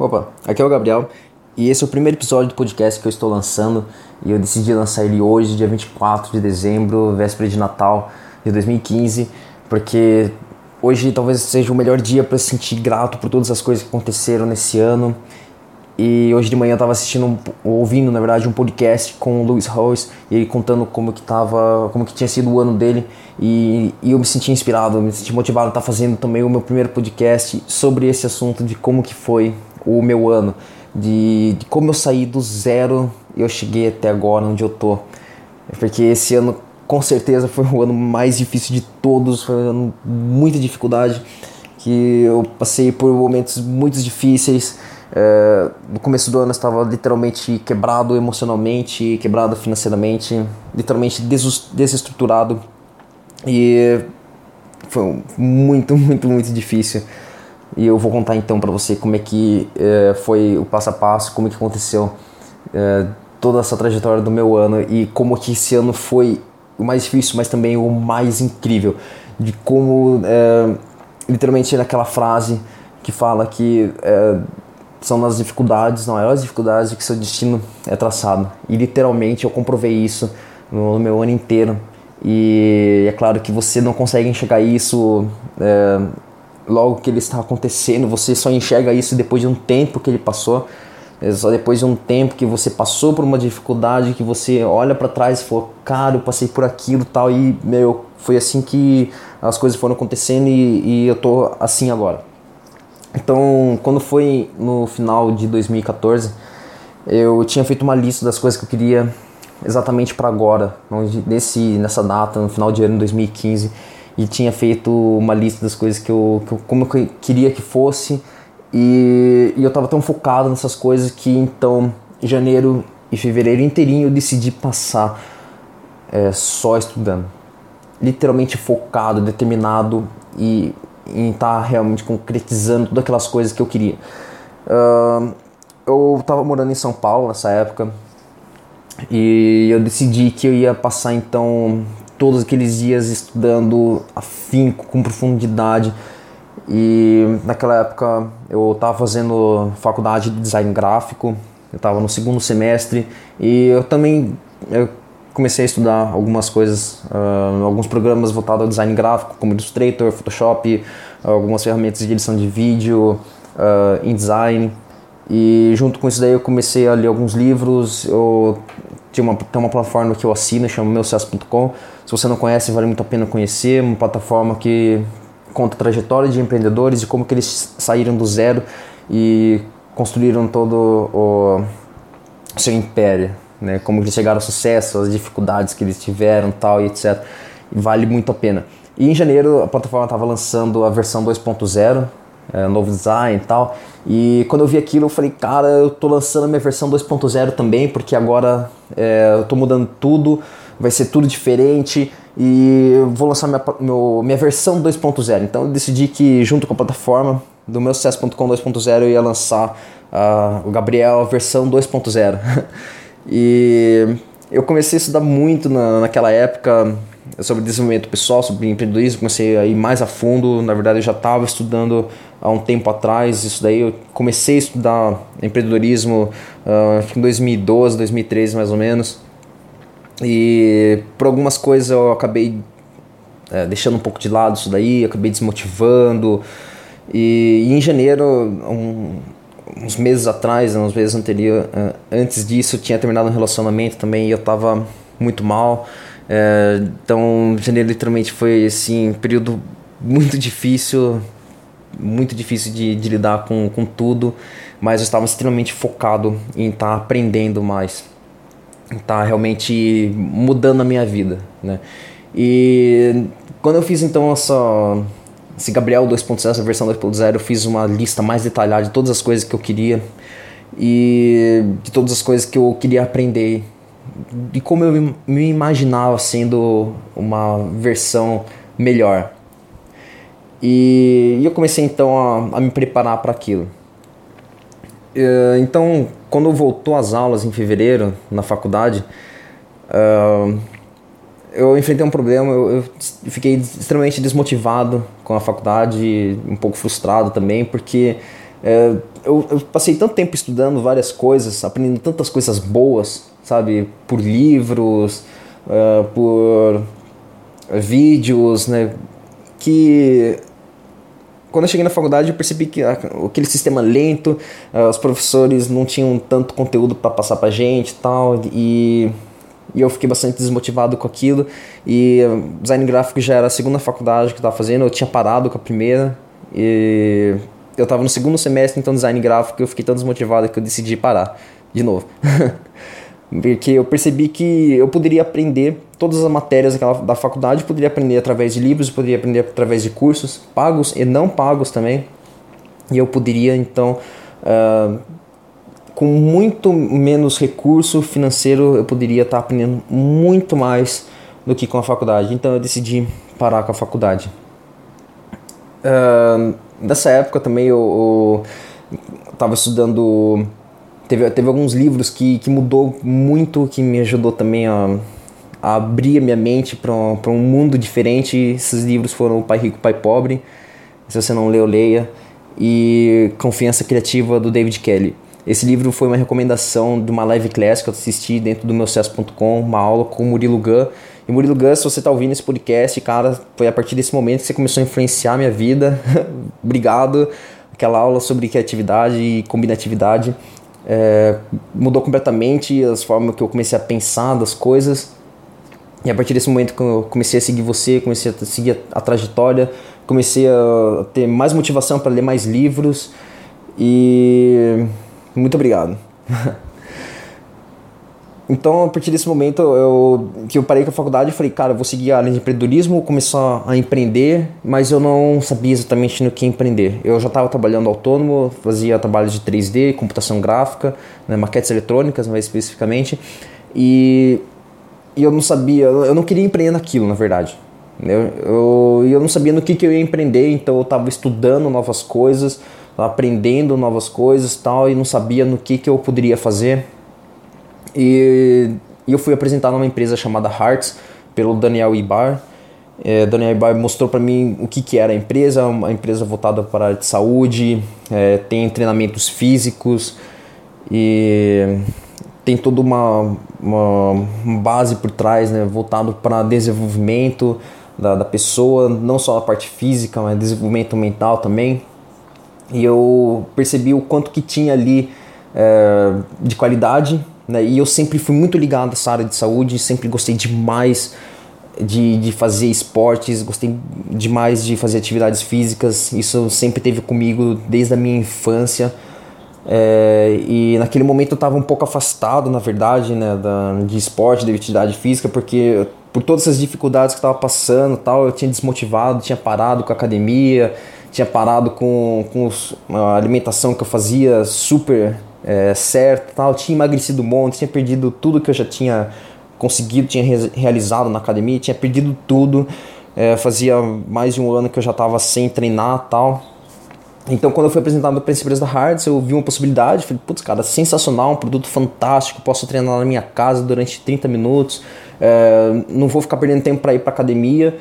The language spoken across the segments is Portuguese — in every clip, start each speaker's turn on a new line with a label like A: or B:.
A: Opa, aqui é o Gabriel e esse é o primeiro episódio do podcast que eu estou lançando e eu decidi lançar ele hoje, dia 24 de dezembro, véspera de Natal de 2015, porque hoje talvez seja o melhor dia para se sentir grato por todas as coisas que aconteceram nesse ano. E hoje de manhã eu estava assistindo, ouvindo na verdade um podcast com o Lewis Rose e ele contando como que tava, como que tinha sido o ano dele e, e eu me senti inspirado, me senti motivado a estar tá fazendo também o meu primeiro podcast sobre esse assunto de como que foi o meu ano, de, de como eu saí do zero e eu cheguei até agora onde eu tô. Porque esse ano com certeza foi o ano mais difícil de todos, foi um ano muita dificuldade, que eu passei por momentos muito difíceis. É, no começo do ano eu estava literalmente quebrado emocionalmente, quebrado financeiramente, literalmente desestruturado e foi muito, muito, muito difícil. E eu vou contar então para você como é que é, foi o passo a passo, como é que aconteceu é, toda essa trajetória do meu ano e como que esse ano foi o mais difícil, mas também o mais incrível. De como, é, literalmente, naquela frase que fala que são nas dificuldades, nas maiores dificuldades, que seu destino é traçado. E literalmente eu comprovei isso no meu ano inteiro. E é claro que você não consegue enxergar isso logo que ele está acontecendo, você só enxerga isso depois de um tempo que ele passou, é só depois de um tempo que você passou por uma dificuldade, que você olha para trás e fala, cara, eu passei por aquilo tal, e meu, foi assim que as coisas foram acontecendo e, e eu tô assim agora. Então, quando foi no final de 2014, eu tinha feito uma lista das coisas que eu queria exatamente para agora, nesse, nessa data, no final de ano 2015 e tinha feito uma lista das coisas que eu, que eu como eu queria que fosse e, e eu estava tão focado nessas coisas que então janeiro e fevereiro inteirinho eu decidi passar é, só estudando. Literalmente focado determinado e em estar tá realmente concretizando todas aquelas coisas que eu queria. Uh, eu estava morando em São Paulo nessa época e eu decidi que eu ia passar então todos aqueles dias estudando afinco, com profundidade. E naquela época eu estava fazendo faculdade de design gráfico, eu estava no segundo semestre e eu também eu comecei a estudar algumas coisas, uh, alguns programas voltados ao design gráfico, como Illustrator, Photoshop, algumas ferramentas de edição de vídeo, uh, InDesign. E junto com isso daí eu comecei a ler alguns livros, eu tinha uma, tem uma plataforma que eu assino, chama meucesso.com. Se você não conhece, vale muito a pena conhecer. Uma plataforma que conta a trajetória de empreendedores e como que eles saíram do zero e construíram todo o seu império, né? Como eles chegaram ao sucesso, as dificuldades que eles tiveram, tal e etc. E vale muito a pena. E em janeiro a plataforma estava lançando a versão 2.0 é, novo design e tal. E quando eu vi aquilo, eu falei, cara, eu tô lançando a minha versão 2.0 também, porque agora é, eu tô mudando tudo, vai ser tudo diferente e eu vou lançar minha, meu, minha versão 2.0. Então eu decidi que, junto com a plataforma do meu sucesso.com 2.0, eu ia lançar uh, o Gabriel versão 2.0. e eu comecei a estudar muito na, naquela época sobre desenvolvimento pessoal, sobre empreendedorismo, comecei a ir mais a fundo. Na verdade, eu já estava estudando há um tempo atrás isso daí. Eu comecei a estudar empreendedorismo uh, em 2012, 2013 mais ou menos. E por algumas coisas eu acabei é, deixando um pouco de lado isso daí, acabei desmotivando. E, e em janeiro, um, uns meses atrás, uns meses anterior, uh, antes disso, tinha terminado um relacionamento também e eu estava muito mal. É, então, janeiro literalmente foi assim, um período muito difícil, muito difícil de, de lidar com, com tudo, mas eu estava extremamente focado em estar tá aprendendo mais, estar tá realmente mudando a minha vida, né? E quando eu fiz então essa esse Gabriel 2.0, essa versão 2.0, eu fiz uma lista mais detalhada de todas as coisas que eu queria e de todas as coisas que eu queria aprender de como eu me imaginava sendo uma versão melhor. E, eu comecei então a, a me preparar para aquilo. Uh, então, quando voltou às aulas em fevereiro na faculdade, uh, eu enfrentei um problema. Eu, fiquei extremamente desmotivado com a faculdade, um pouco frustrado também, porque É, eu, passei tanto tempo estudando várias coisas, aprendendo tantas coisas boas, sabe? Por livros, por vídeos, né? Que quando eu cheguei na faculdade eu percebi que aquele sistema lento, uh, os professores não tinham tanto conteúdo para passar pra gente tal, e, e eu fiquei bastante desmotivado com aquilo. E design gráfico já era a segunda faculdade que eu tava fazendo, eu tinha parado com a primeira, e eu estava no segundo semestre, então design gráfico, eu fiquei tão desmotivado que eu decidi parar de novo. Porque eu percebi que eu poderia aprender todas as matérias da faculdade, poderia aprender através de livros, poderia aprender através de cursos pagos e não pagos também. E eu poderia então, uh, com muito menos recurso financeiro, eu poderia estar aprendendo muito mais do que com a faculdade. Então eu decidi parar com a faculdade. Uh, nessa época também eu, estava estudando teve, teve alguns livros que, que mudou muito, que me ajudou também a, a abrir a minha mente para um, um mundo diferente. Esses livros foram Pai Rico, Pai Pobre, se você não leu, leia, e Confiança Criativa, do David Kelly. Esse livro foi uma recomendação de uma live class que eu assisti dentro do meu sucesso.com, uma aula com o Murilo Gun. E Murilo Gun, se você está ouvindo esse podcast, cara, foi a partir desse momento que você começou a influenciar a minha vida. Obrigado. Aquela aula sobre criatividade e combinatividade é, mudou completamente as formas que eu comecei a pensar das coisas. E a partir desse momento que eu comecei a seguir você, comecei a seguir a, a trajetória, comecei a ter mais motivação para ler mais livros. E muito obrigado. Então, a partir desse momento eu, que eu parei com a faculdade, eu falei, cara, eu vou seguir a área de empreendedorismo, começar a empreender, mas eu não sabia exatamente no que empreender. Eu já estava trabalhando autônomo, fazia trabalhos de 3D, computação gráfica, né, maquetes eletrônicas mais especificamente, e, e eu não sabia, eu não queria empreender naquilo, na verdade. Eu, eu, eu não sabia no que, que eu ia empreender, então eu estava estudando novas coisas, aprendendo novas coisas tal, e não sabia no que, que eu poderia fazer. E, e eu fui apresentado numa empresa chamada Hearts pelo Daniel Ibar. É, Daniel Ibar mostrou para mim o que, que era a empresa, uma empresa voltada para a área de saúde, é, tem treinamentos físicos e tem toda uma, uma base por trás, né, voltado para desenvolvimento da, da pessoa, não só a parte física, mas desenvolvimento mental também. E eu percebi o quanto que tinha ali é, de qualidade né? E eu sempre fui muito ligado a essa área de saúde, sempre gostei demais de, de fazer esportes, gostei demais de fazer atividades físicas. Isso sempre teve comigo desde a minha infância. É, e naquele momento eu estava um pouco afastado, na verdade, né, da, de esporte, de atividade física, porque por todas essas dificuldades que estava passando, tal, eu tinha desmotivado, tinha parado com a academia, tinha parado com, com a alimentação que eu fazia super é, certo, tal, tinha emagrecido um monte, tinha perdido tudo que eu já tinha conseguido, tinha re realizado na academia, tinha perdido tudo. É, fazia mais de um ano que eu já estava sem treinar tal. Então, quando eu fui apresentado para empresa da Hards, eu vi uma possibilidade. Falei, putz, cara, sensacional, um produto fantástico. Posso treinar na minha casa durante 30 minutos. É, não vou ficar perdendo tempo para ir para academia,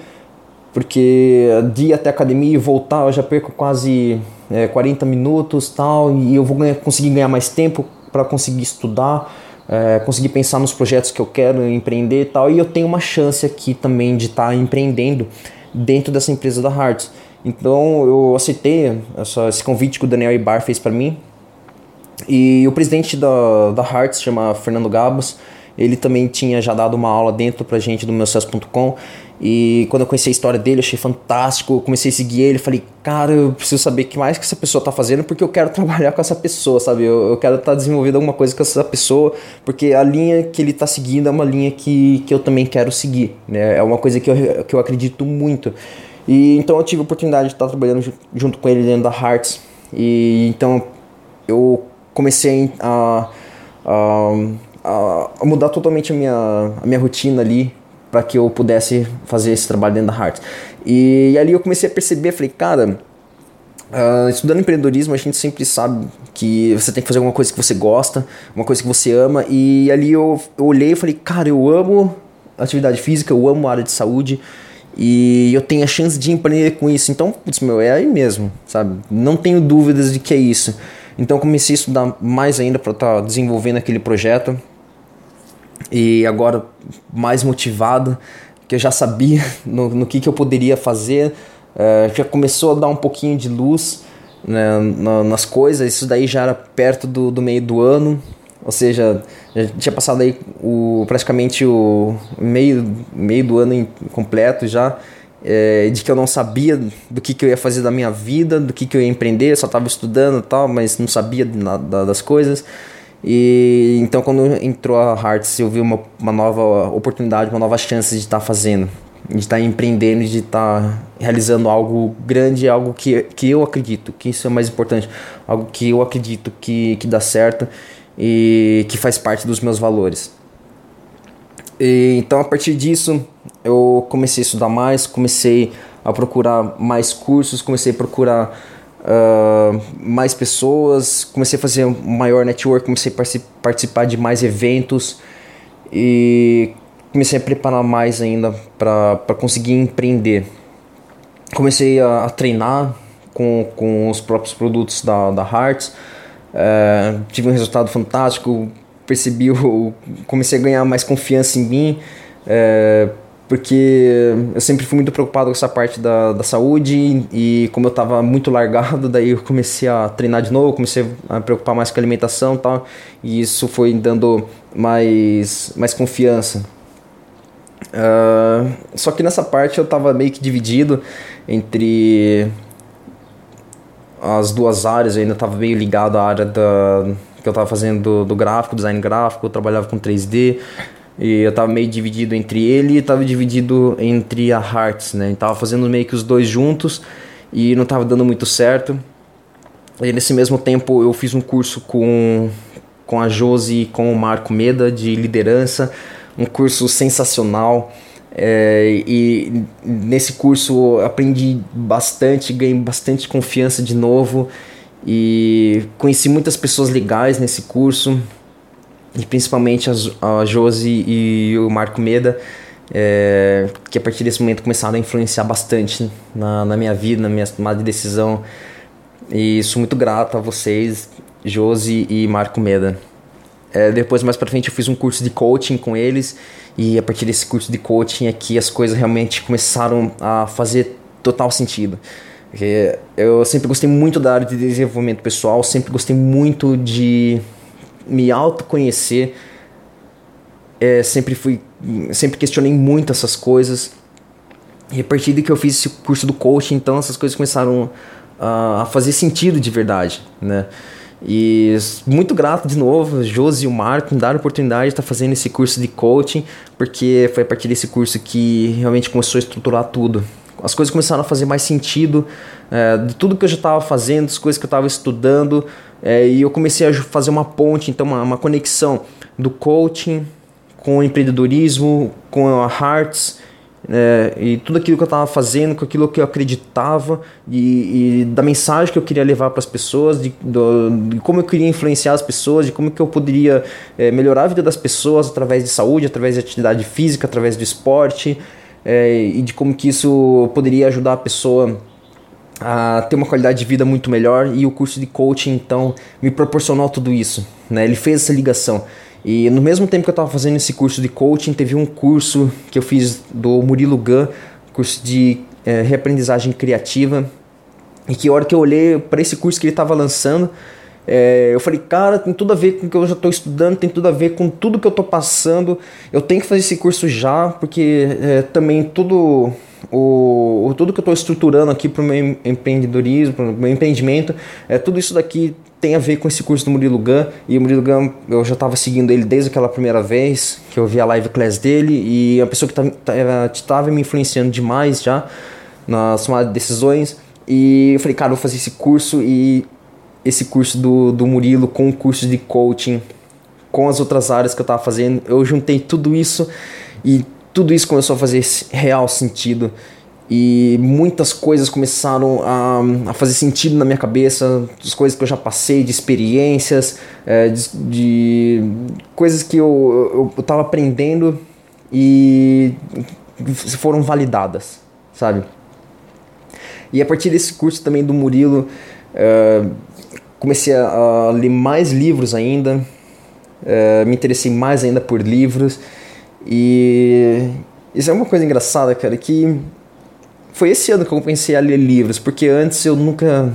A: porque de ir até a academia e voltar eu já perco quase é, 40 minutos tal, e eu vou ganhar, conseguir ganhar mais tempo para conseguir estudar, é, conseguir pensar nos projetos que eu quero empreender e tal, e eu tenho uma chance aqui também de estar tá empreendendo dentro dessa empresa da Hearts. Então eu aceitei essa, esse convite que o Daniel Ibar fez para mim. E o presidente da, da Hearts chama Fernando Gabas. Ele também tinha já dado uma aula dentro pra gente do meucesso.com e quando eu conheci a história dele, achei fantástico. Comecei a seguir ele, falei, cara, eu preciso saber o que mais que essa pessoa tá fazendo, porque eu quero trabalhar com essa pessoa, sabe? Eu, eu quero estar tá desenvolvendo alguma coisa com essa pessoa, porque a linha que ele tá seguindo é uma linha que, que eu também quero seguir, né? É uma coisa que eu, que eu acredito muito. E então eu tive a oportunidade de estar trabalhando junto com ele dentro da Hearts. E então eu comecei a, a, a mudar totalmente a minha, a minha rotina ali para que eu pudesse fazer esse trabalho dentro da Hearts. E, e ali eu comecei a perceber, falei, cara, Uh, estudando empreendedorismo, a gente sempre sabe que você tem que fazer alguma coisa que você gosta, uma coisa que você ama. E ali eu, eu olhei e falei, cara, eu amo atividade física, eu amo a área de saúde. e eu tenho a chance de empreender com isso. Então, putz, meu, é aí mesmo, sabe? Não tenho dúvidas de que é isso. Então, comecei a estudar mais ainda para estar tá desenvolvendo aquele projeto. E agora, mais motivado, que eu já sabia no, no que, que eu poderia fazer, uh, já começou a dar um pouquinho de luz né, nas coisas. Isso daí já era perto do, do meio do ano, ou seja, já tinha passado aí o, praticamente o meio, meio do ano completo já, é, de que eu não sabia do que, que eu ia fazer da minha vida, do que, que eu ia empreender, só estava estudando e tal, mas não sabia nada das coisas. E então quando entrou a Hearts, eu vi uma, uma nova oportunidade, uma nova chance de estar tá fazendo, de estar tá empreendendo, de estar tá realizando algo grande, algo que, que eu acredito, que isso é mais importante, algo que eu acredito que, que dá certo e que faz parte dos meus valores. E, então, a partir disso, eu comecei a estudar mais, comecei a procurar mais cursos, comecei a procurar mais pessoas, comecei a fazer um maior network, comecei a participar de mais eventos e comecei a preparar mais ainda para conseguir empreender. Comecei a, a, treinar com, com os próprios produtos da, da Hearts tive um resultado fantástico, percebi, eu comecei a ganhar mais confiança em mim, porque eu sempre fui muito preocupado com essa parte da, da saúde e como eu estava muito largado, daí eu comecei a treinar de novo, comecei a preocupar mais com a alimentação e tal, e isso foi dando mais, mais confiança. Uh, só que nessa parte eu estava meio que dividido entre as duas áreas, eu ainda estava meio ligado à área da, que eu estava fazendo do, do, gráfico, design gráfico, eu trabalhava com 3D, e eu estava meio dividido entre ele e estava dividido entre a Hearts, né? Estava fazendo meio que os dois juntos e não estava dando muito certo. E nesse mesmo tempo eu fiz um curso com, com a Josi e com o Marco Meda de liderança, um curso sensacional. É, e nesse curso aprendi bastante, ganhei bastante confiança de novo e conheci muitas pessoas legais nesse curso, e principalmente a, a Josi e o Marco Meda, é, que a partir desse momento começaram a influenciar bastante na, na minha vida, na minha tomada de decisão. E sou muito grato a vocês, Josi e Marco Meda. É, depois, mais pra frente, eu fiz um curso de coaching com eles e a partir desse curso de coaching aqui as coisas realmente começaram a fazer total sentido. Porque eu sempre gostei muito da área de desenvolvimento pessoal, sempre gostei muito de me autoconhecer. É, sempre fui, sempre questionei muito essas coisas. E a partir de que eu fiz esse curso do coaching, então essas coisas começaram a, a fazer sentido de verdade, né? E muito grato de novo, Josi e o Marco, me dar a oportunidade de estar fazendo esse curso de coaching, porque foi a partir desse curso que realmente começou a estruturar tudo. As coisas começaram a fazer mais sentido é, de tudo que eu já estava fazendo, das coisas que eu estava estudando, é, e eu comecei a fazer uma ponte, então uma, uma conexão do coaching com o empreendedorismo, com a Hearts é, e tudo aquilo que eu estava fazendo, com aquilo que eu acreditava e, e da mensagem que eu queria levar para as pessoas, de, do, de, como eu queria influenciar as pessoas, de como que eu poderia é, melhorar a vida das pessoas através de saúde, através de atividade física, através do esporte é, e de como que isso poderia ajudar a pessoa a ter uma qualidade de vida muito melhor e o curso de coaching então me proporcionou tudo isso, né? Ele fez essa ligação. E no mesmo tempo que eu estava fazendo esse curso de coaching, teve um curso que eu fiz do Murilo Gun, curso de é, reaprendizagem criativa. E que hora que eu olhei para esse curso que ele estava lançando, é, eu falei, cara, tem tudo a ver com o que eu já estou estudando, tem tudo a ver com tudo que eu estou passando. Eu tenho que fazer esse curso já, porque é, também tudo o, tudo que eu estou estruturando aqui para o meu empreendedorismo, para o meu empreendimento, é, tudo isso daqui tem a ver com esse curso do Murilo Gun. E o Murilo Gun, eu já estava seguindo ele desde aquela primeira vez que eu vi a live class dele. E a pessoa que estava me influenciando demais já nas tomadas de decisões. E eu falei, cara, eu vou fazer esse curso e esse curso do, do Murilo com o curso de coaching, com as outras áreas que eu estava fazendo. Eu juntei tudo isso e tudo isso começou a fazer real sentido e muitas coisas começaram a, a, fazer sentido na minha cabeça, as coisas que eu já passei, de experiências, é, de, de, coisas que eu, eu, eu tava aprendendo e foram validadas, sabe? E a partir desse curso também do Murilo, uh, comecei a, ler mais livros ainda, uh, me interessei mais ainda por livros. E isso é uma coisa engraçada, cara, que foi esse ano que eu comecei a ler livros, porque antes eu nunca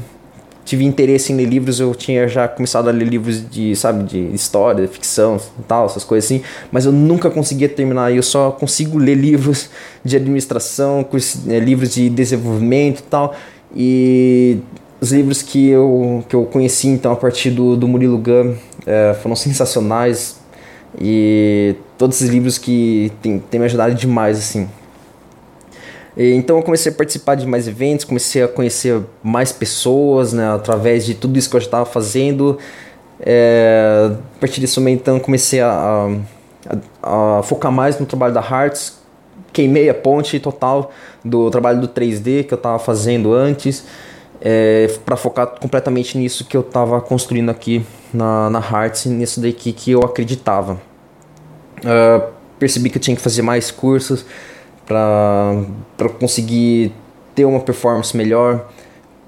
A: tive interesse em ler livros, eu tinha já começado a ler livros de, sabe, de história, de ficção, tal, essas coisas assim, mas eu nunca conseguia terminar, eu só consigo ler livros de administração, é, livros de desenvolvimento e tal, e os livros que eu, que eu conheci então a partir do, do Murilo Gun é, foram sensacionais e todos esses livros que tem me ajudado demais assim então eu comecei a participar de mais eventos, comecei a conhecer mais pessoas, né, através de tudo isso que eu já estava fazendo. É, a partir momento, então, comecei a, a, a, focar mais no trabalho da Hearts. Queimei a ponte total do trabalho do 3D que eu estava fazendo antes, é, para focar completamente nisso que eu estava construindo aqui na, na Hearts, nisso daqui que eu acreditava. Uh, percebi que eu tinha que fazer mais cursos, para conseguir ter uma performance melhor.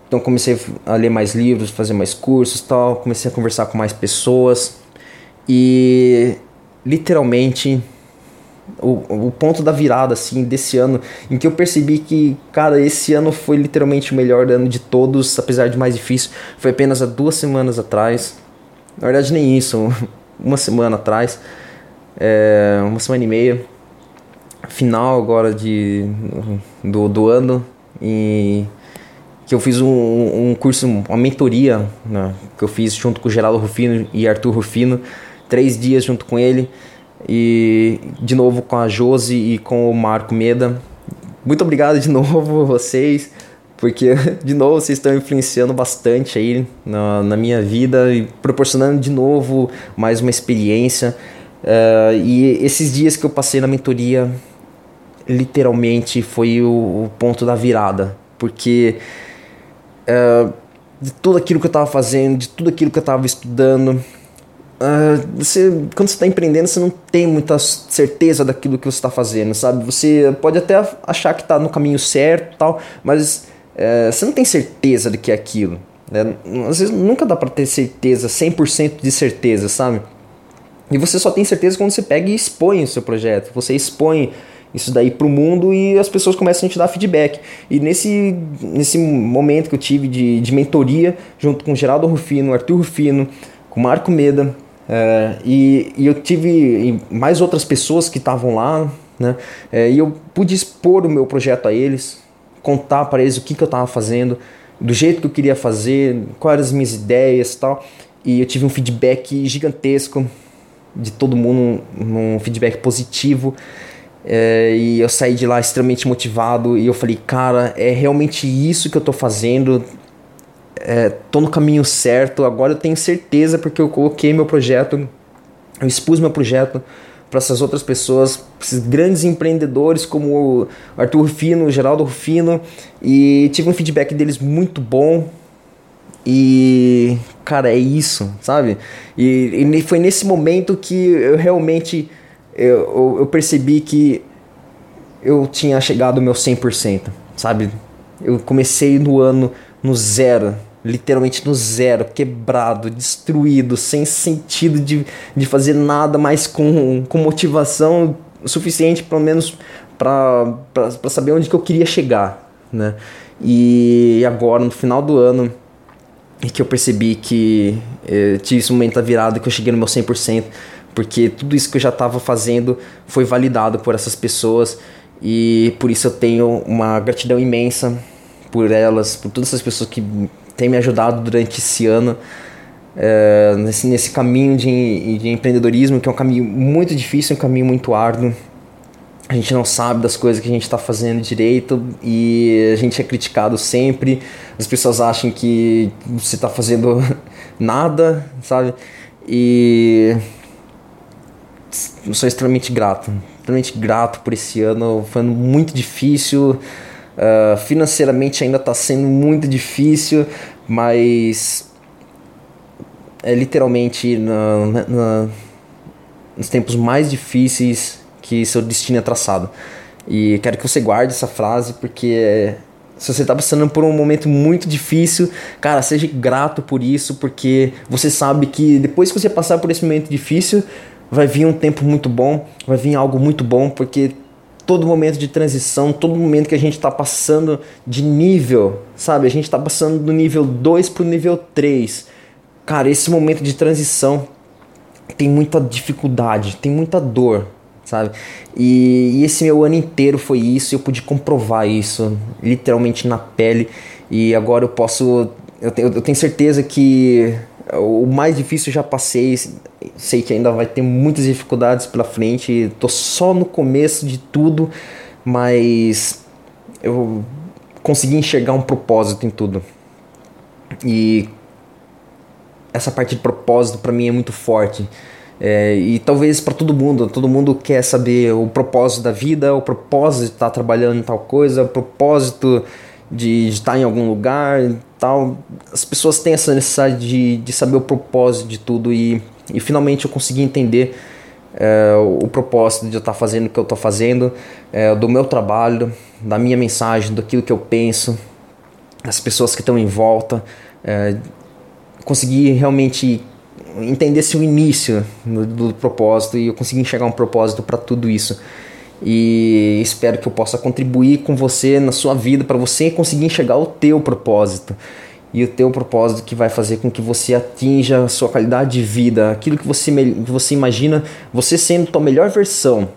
A: Então comecei a ler mais livros, fazer mais cursos, tal, comecei a conversar com mais pessoas e literalmente o, o ponto da virada assim desse ano em que eu percebi que cara esse ano foi literalmente o melhor ano de todos apesar de mais difícil. Foi apenas há duas semanas atrás. Na verdade nem isso uma semana atrás. É, uma semana e meia. Final agora de, do, do ano. E que eu fiz um, um curso, uma mentoria né, que eu fiz junto com o Geraldo Rufino e Arthur Rufino, três dias junto com ele e de novo com a Josi e com o Marco Meda. Muito obrigado de novo vocês, porque de novo vocês estão influenciando bastante aí na, na minha vida e proporcionando de novo mais uma experiência. Uh, e esses dias que eu passei na mentoria literalmente foi o, o ponto da virada, porque uh, de tudo aquilo que eu estava fazendo, de tudo aquilo que eu estava estudando, uh, você, quando você está empreendendo, você não tem muita certeza daquilo que você está fazendo, sabe? Você pode até achar que está no caminho certo, tal, mas uh, você não tem certeza de que é aquilo. Né? Às vezes nunca dá para ter certeza, 100% de certeza, sabe? E você só tem certeza quando você pega e expõe o seu projeto. Você expõe isso daí para o mundo e as pessoas começam a te dar feedback. E nesse, nesse momento que eu tive de, de mentoria, junto com Geraldo Rufino, Arthur Rufino, com Marco Meda, é, e, e, eu tive mais outras pessoas que estavam lá, né? É, e eu pude expor o meu projeto a eles, contar para eles o que, que eu estava fazendo, do jeito que eu queria fazer, quais eram as minhas ideias e tal. E eu tive um feedback gigantesco de todo mundo, um feedback positivo. É, e eu saí de lá extremamente motivado e eu falei, cara, é realmente isso que eu tô fazendo. É, tô no caminho certo, agora eu tenho certeza porque eu coloquei meu projeto, eu expus meu projeto para essas outras pessoas, esses grandes empreendedores como o Arthur Rufino, o Geraldo Rufino, e tive um feedback deles muito bom. E, cara, é isso, sabe? E, e foi nesse momento que eu realmente eu, eu percebi que eu tinha chegado ao meu 100%, sabe? Eu comecei no ano no zero, literalmente no zero, quebrado, destruído, sem sentido de, de fazer nada mais com, com motivação suficiente, pelo menos para saber onde que eu queria chegar, né? E agora, no final do ano, é que eu percebi que eh, tive esse momento da virada, que eu cheguei no meu 100%, porque tudo isso que eu já estava fazendo foi validado por essas pessoas e por isso eu tenho uma gratidão imensa por elas, por todas essas pessoas que têm me ajudado durante esse ano é, nesse, nesse caminho de, de empreendedorismo, que é um caminho muito difícil, um caminho muito árduo. A gente não sabe das coisas que a gente está fazendo direito e a gente é criticado sempre. As pessoas acham que você está fazendo nada, sabe? E sou extremamente grato, extremamente grato por esse ano. Foi muito difícil, uh, financeiramente ainda está sendo muito difícil, mas é literalmente na, na, nos tempos mais difíceis que seu destino é traçado. E quero que você guarde essa frase porque se você está passando por um momento muito difícil, cara, seja grato por isso, porque você sabe que depois que você passar por esse momento difícil, vai vir um tempo muito bom, vai vir algo muito bom, porque todo momento de transição, todo momento que a gente está passando de nível, sabe? A gente está passando do nível 2 para o nível 3. Cara, esse momento de transição tem muita dificuldade, tem muita dor, sabe? E, e, esse meu ano inteiro foi isso, eu pude comprovar isso, literalmente na pele. E agora eu posso. Eu tenho, eu tenho certeza que o mais difícil já passei. Sei que ainda vai ter muitas dificuldades pela frente. Tô só no começo de tudo, mas eu consegui enxergar um propósito em tudo. E essa parte de propósito para mim é muito forte. É, e talvez para todo mundo, todo mundo quer saber o propósito da vida, o propósito de estar tá trabalhando em tal coisa, o propósito de, de estar tá em algum lugar tal. As pessoas têm essa necessidade de, de saber o propósito de tudo e, e finalmente eu consegui entender é, o propósito de eu estar fazendo o que eu estou fazendo, é, do meu trabalho, da minha mensagem, daquilo que eu penso, das pessoas que estão em volta. É, consegui realmente entender o início do, do, propósito e eu consegui enxergar um propósito para tudo isso. E espero que eu possa contribuir com você na sua vida para você conseguir enxergar o teu propósito. E o teu propósito que vai fazer com que você atinja a sua qualidade de vida, aquilo que você, que você imagina, você sendo a tua melhor versão.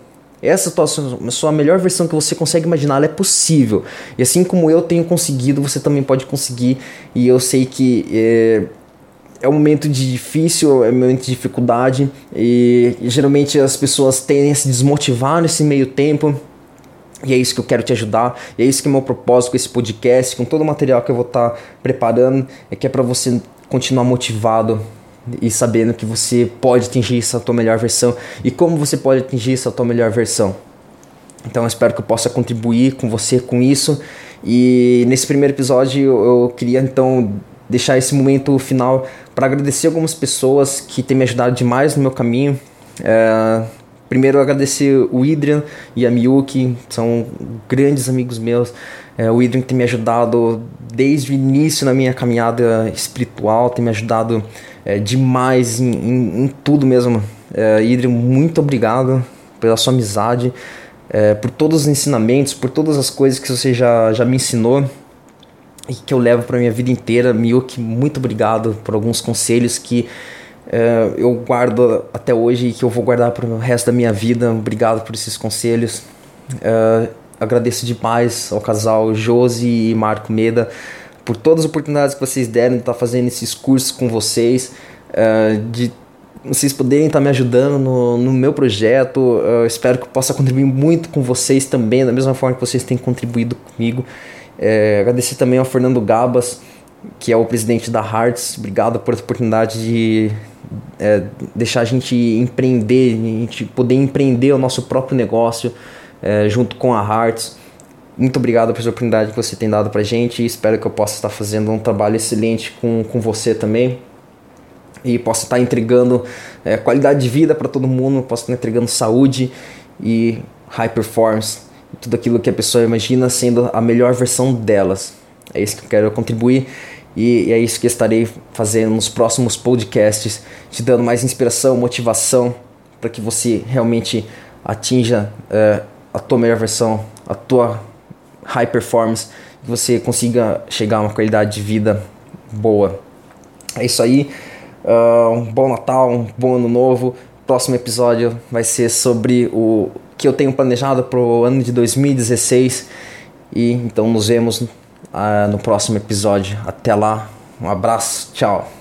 A: Essa tua, sua melhor versão que você consegue imaginar, ela é possível. E assim como eu tenho conseguido, você também pode conseguir. E eu sei que é, é um momento de difícil, é um momento de dificuldade e, e geralmente as pessoas tendem a se desmotivar nesse meio tempo. E é isso que eu quero te ajudar, e é isso que é o meu propósito com esse podcast, com todo o material que eu vou estar tá preparando, é que é para você continuar motivado e sabendo que você pode atingir essa tua melhor versão e como você pode atingir essa tua melhor versão. Então eu espero que eu possa contribuir com você com isso. E nesse primeiro episódio eu queria então deixar esse momento final para agradecer algumas pessoas que têm me ajudado demais no meu caminho. É, primeiro agradecer o Idrian e a Miyuki, são grandes amigos meus. É, o Idrian tem me ajudado desde o início na minha caminhada espiritual, tem me ajudado é, demais em, em, em, tudo mesmo. É, Idrian, muito obrigado pela sua amizade, é, por todos os ensinamentos, por todas as coisas que você já, já me ensinou e que eu levo para minha vida inteira. Miyuki, muito obrigado por alguns conselhos que uh, eu guardo até hoje e que eu vou guardar para o resto da minha vida. Obrigado por esses conselhos. Uh, agradeço demais ao casal Josi e Marco Meda por todas as oportunidades que vocês deram de estar tá fazendo esses cursos com vocês, uh, de vocês poderem estar tá me ajudando no, no meu projeto. Espero que eu possa contribuir muito com vocês também, da mesma forma que vocês têm contribuído comigo. É, agradecer também ao Fernando Gabas, que é o presidente da Hearts. Obrigado por essa oportunidade de é, deixar a gente empreender, a gente poder empreender o nosso próprio negócio é, junto com a Hearts. Muito obrigado pela oportunidade que você tem dado pra gente espero que eu possa estar fazendo um trabalho excelente com, com você também e possa estar entregando é, qualidade de vida para todo mundo, possa estar entregando saúde e high performance tudo aquilo que a pessoa imagina sendo a melhor versão delas. É isso que eu quero contribuir e é isso que estarei fazendo nos próximos podcasts, te dando mais inspiração, motivação para que você realmente atinja uh, a tua melhor versão, a tua high performance, que você consiga chegar a uma qualidade de vida boa. É isso aí. Uh, um bom Natal, um bom Ano Novo. Próximo episódio vai ser sobre o que eu tenho planejado para o ano de 2016. E então nos vemos uh, no próximo episódio. Até lá, um abraço, tchau.